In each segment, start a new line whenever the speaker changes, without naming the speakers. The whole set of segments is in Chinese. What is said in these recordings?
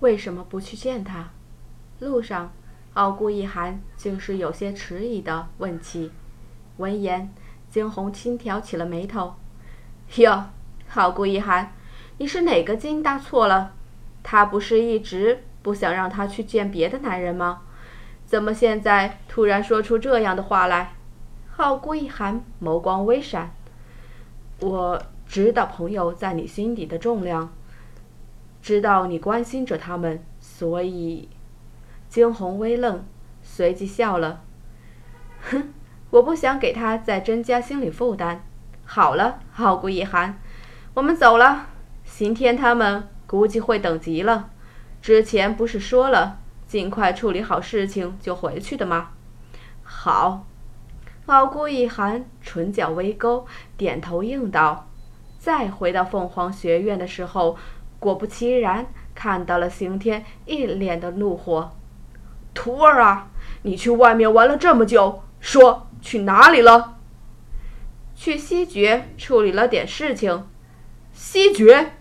为什么不去见他？路上，傲孤一寒竟是有些迟疑的问起。闻言，惊鸿轻挑起了眉头：“哟，傲孤一寒，你是哪个筋搭错了？他不是一直不想让他去见别的男人吗？怎么现在突然说出这样的话来？”傲顾一寒眸光微闪：“我知道朋友在你心底的重量。”知道你关心着他们，所以，惊鸿微愣，随即笑了。哼，我不想给他再增加心理负担。好了，傲骨一寒，我们走了。刑天他们估计会等急了。之前不是说了，尽快处理好事情就回去的吗？好，傲骨一寒唇角微勾，点头应道。再回到凤凰学院的时候。果不其然，看到了刑天一脸的怒火。徒儿啊，你去外面玩了这么久，说去哪里了？去西决处理了点事情。西决，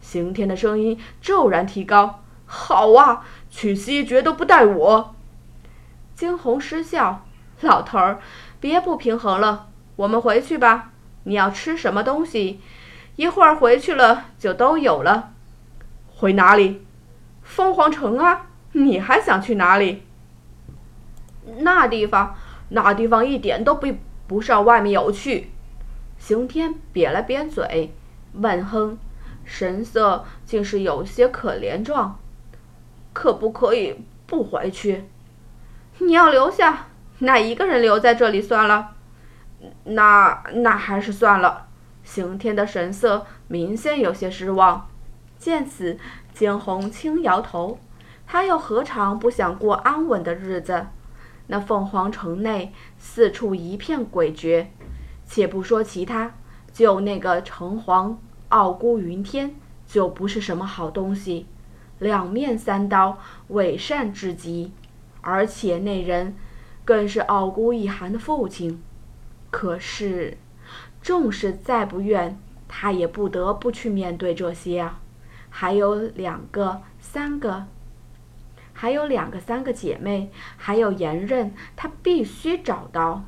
刑天的声音骤然提高。好啊，去西决都不带我。惊鸿失笑，老头儿，别不平衡了，我们回去吧。你要吃什么东西？一会儿回去了就都有了。回哪里？凤凰城啊！你还想去哪里？那地方，那地方一点都比不上外面有趣。刑天瘪了瘪嘴，闷哼，神色竟是有些可怜状。可不可以不回去？你要留下，那一个人留在这里算了。那那还是算了。刑天的神色明显有些失望。见此，惊鸿轻摇头。他又何尝不想过安稳的日子？那凤凰城内四处一片诡谲，且不说其他，就那个城隍傲孤云天，就不是什么好东西，两面三刀，伪善至极。而且那人，更是傲孤一寒的父亲。可是，纵使再不愿，他也不得不去面对这些啊。还有两个、三个，还有两个、三个姐妹，还有言刃，他必须找到。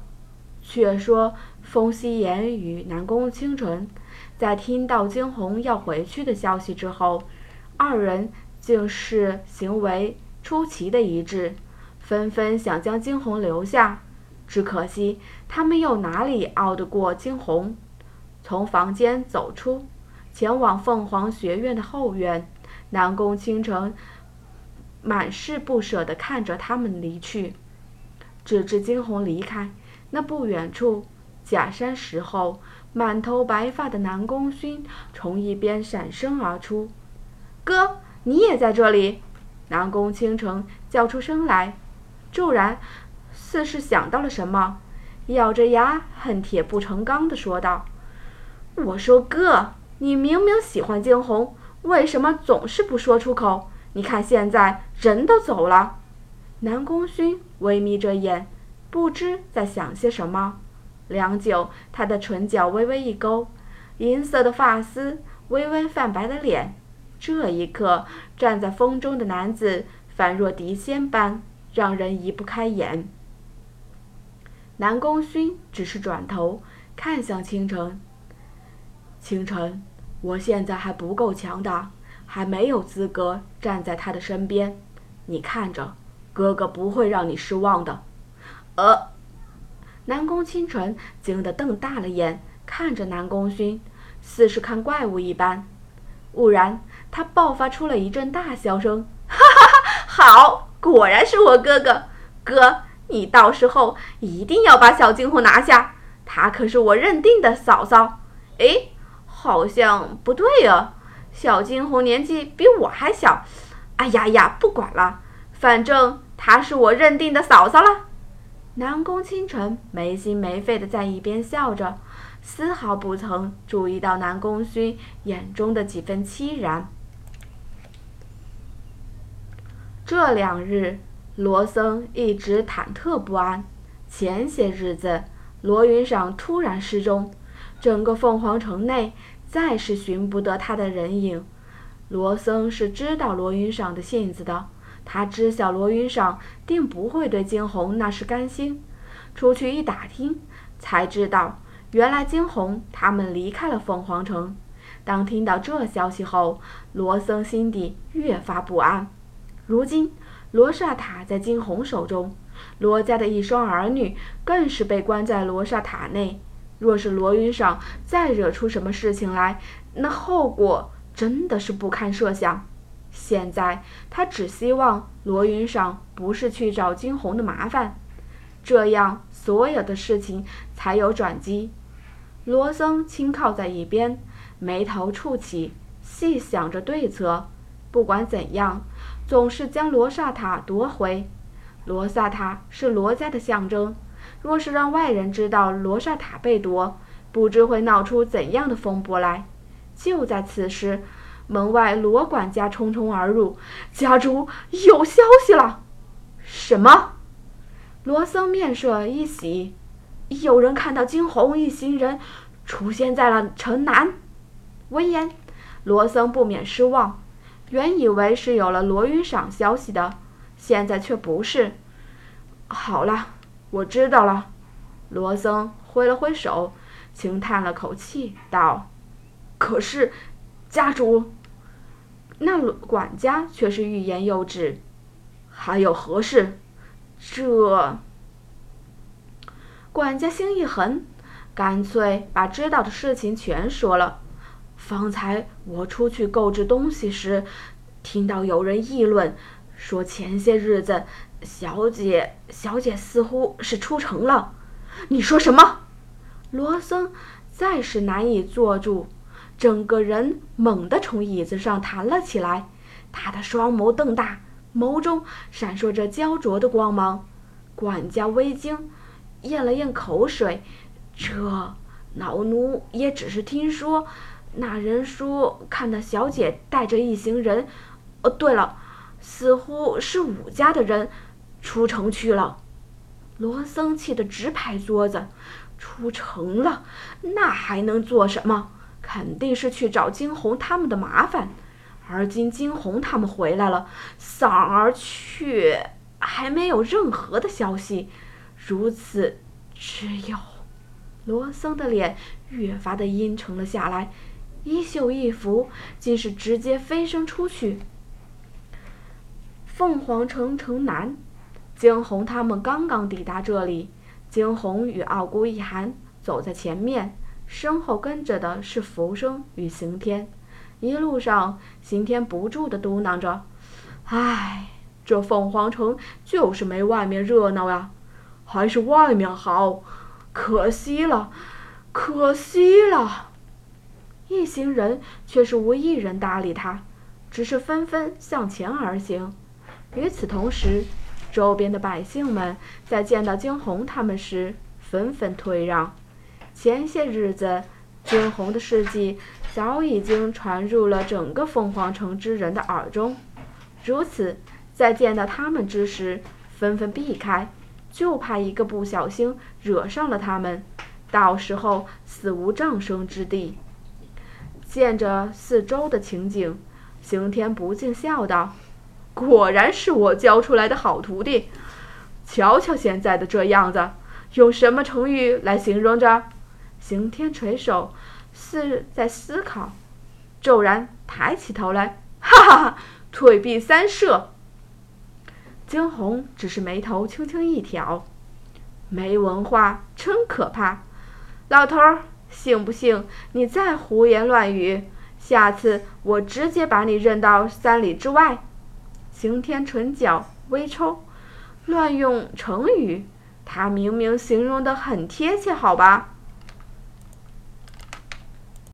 却说风夕颜与南宫清纯，在听到惊鸿要回去的消息之后，二人竟是行为出奇的一致，纷纷想将惊鸿留下。只可惜他们又哪里拗得过惊鸿？从房间走出。前往凤凰学院的后院，南宫倾城满是不舍地看着他们离去。直至惊鸿离开，那不远处假山石后，满头白发的南宫勋从一边闪身而出：“哥，你也在这里！”南宫倾城叫出声来，骤然似是想到了什么，咬着牙恨铁不成钢地说道：“我说哥。”你明明喜欢惊鸿，为什么总是不说出口？你看现在人都走了。南宫勋微眯着眼，不知在想些什么。良久，他的唇角微微一勾，银色的发丝微微泛白的脸。这一刻，站在风中的男子仿若谪仙般，让人移不开眼。南宫勋只是转头看向倾城。清晨，我现在还不够强大，还没有资格站在他的身边。你看着，哥哥不会让你失望的。呃，南宫清晨惊得瞪大了眼，看着南宫勋，似是看怪物一般。忽然，他爆发出了一阵大笑声：“哈哈哈！好，果然是我哥哥。哥，你到时候一定要把小金虎拿下，他可是我认定的嫂嫂。诶。好像不对啊，小金红年纪比我还小。哎呀呀，不管了，反正她是我认定的嫂嫂了。南宫清晨没心没肺的在一边笑着，丝毫不曾注意到南宫勋眼中的几分凄然。这两日，罗森一直忐忑不安。前些日子，罗云赏突然失踪，整个凤凰城内。再是寻不得他的人影，罗森是知道罗云裳的性子的，他知晓罗云裳定不会对惊鸿那是甘心。出去一打听，才知道原来惊鸿他们离开了凤凰城。当听到这消息后，罗森心底越发不安。如今罗刹塔在惊鸿手中，罗家的一双儿女更是被关在罗刹塔内。若是罗云裳再惹出什么事情来，那后果真的是不堪设想。现在他只希望罗云裳不是去找惊鸿的麻烦，这样所有的事情才有转机。罗僧轻靠在一边，眉头蹙起，细想着对策。不管怎样，总是将罗刹塔夺回。罗刹塔是罗家的象征。若是让外人知道罗刹塔被夺，不知会闹出怎样的风波来。就在此时，门外罗管家匆匆而入：“家主有消息了！”“什么？”罗僧面色一喜：“有人看到惊鸿一行人出现在了城南。”闻言，罗僧不免失望。原以为是有了罗云赏消息的，现在却不是。好了。我知道了，罗僧挥了挥手，轻叹了口气，道：“可是，家主。”那管家却是欲言又止。还有何事？这管家心一横，干脆把知道的事情全说了。方才我出去购置东西时，听到有人议论，说前些日子。小姐，小姐似乎是出城了。你说什么？罗森再是难以坐住，整个人猛地从椅子上弹了起来。他的双眸瞪大，眸中闪烁着焦灼的光芒。管家微惊，咽了咽口水。这老奴也只是听说，那人说看到小姐带着一行人。哦，对了，似乎是武家的人。出城去了，罗僧气得直拍桌子。出城了，那还能做什么？肯定是去找惊鸿他们的麻烦。而今惊鸿他们回来了，丧儿却还没有任何的消息。如此，只有……罗僧的脸越发的阴沉了下来，衣袖一拂，竟是直接飞身出去。凤凰城城南。惊鸿他们刚刚抵达这里，惊鸿与傲孤一寒走在前面，身后跟着的是浮生与刑天。一路上，刑天不住地嘟囔着：“唉，这凤凰城就是没外面热闹呀，还是外面好，可惜了，可惜了。”一行人却是无一人搭理他，只是纷纷向前而行。与此同时，周边的百姓们在见到惊鸿他们时，纷纷退让。前些日子，惊鸿的事迹早已经传入了整个凤凰城之人的耳中，如此，在见到他们之时，纷纷避开，就怕一个不小心惹上了他们，到时候死无葬身之地。见着四周的情景，刑天不禁笑道。果然是我教出来的好徒弟，瞧瞧现在的这样子，用什么成语来形容着？刑天垂首，似在思考，骤然抬起头来，哈哈哈，退避三舍。惊鸿只是眉头轻轻一挑，没文化真可怕。老头儿，信不信你再胡言乱语，下次我直接把你扔到三里之外。刑天唇角微抽，乱用成语，他明明形容的很贴切，好吧？